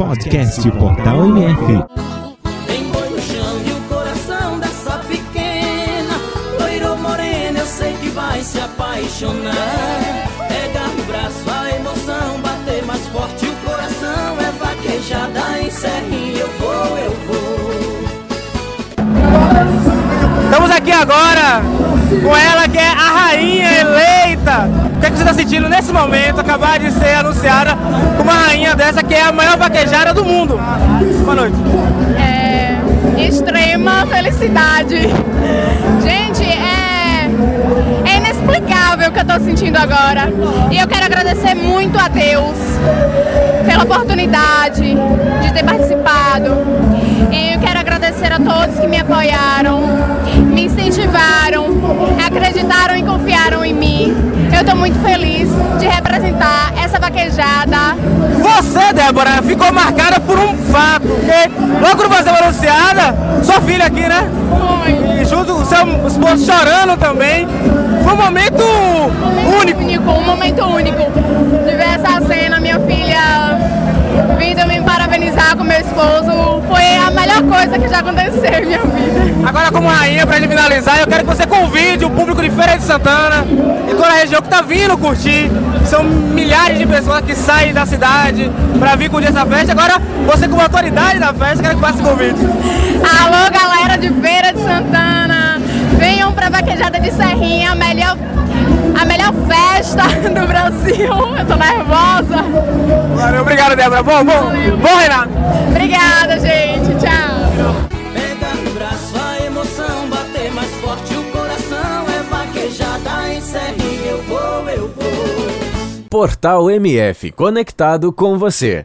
Podcast Portal MF. Tem boi no chão e o coração dessa pequena. Loiro eu sei que vai se apaixonar. Pegar no braço a emoção, bater mais forte. O coração É vaquejada em serrinha, eu vou, eu vou. Estamos aqui agora com ela que, você está sentindo nesse momento? Acabar de ser anunciada uma rainha dessa que é a maior vaquejada do mundo. Boa noite. É extrema felicidade. Gente, é, é inexplicável o que eu tô sentindo agora. E eu quero agradecer muito a Deus pela oportunidade de ter participado. E eu quero agradecer a todos que me apoiaram, Tô muito feliz de representar essa vaquejada. Você, Débora, ficou marcada por um fato, porque logo quando você foi anunciada, sua filha aqui, né? Foi. E junto com o seu esposo chorando também. Foi um momento único. único, um momento único. De ver essa cena, minha filha vindo me parabenizar com meu esposo, foi a melhor coisa que já aconteceu em minha vida. Agora, como rainha, pra gente finalizar, eu quero que você convide o público Feira de Santana e toda a região que tá vindo curtir. São milhares de pessoas que saem da cidade pra vir curtir essa festa. Agora, você como autoridade da festa, quero que faça esse convite. Alô, galera de Feira de Santana, venham pra Vaquejada de Serrinha, a melhor, a melhor festa do Brasil. Eu tô nervosa. Valeu, obrigado, Débora. Bom, bom, bom, Renato. Obrigada, gente. Tchau. Portal MF conectado com você.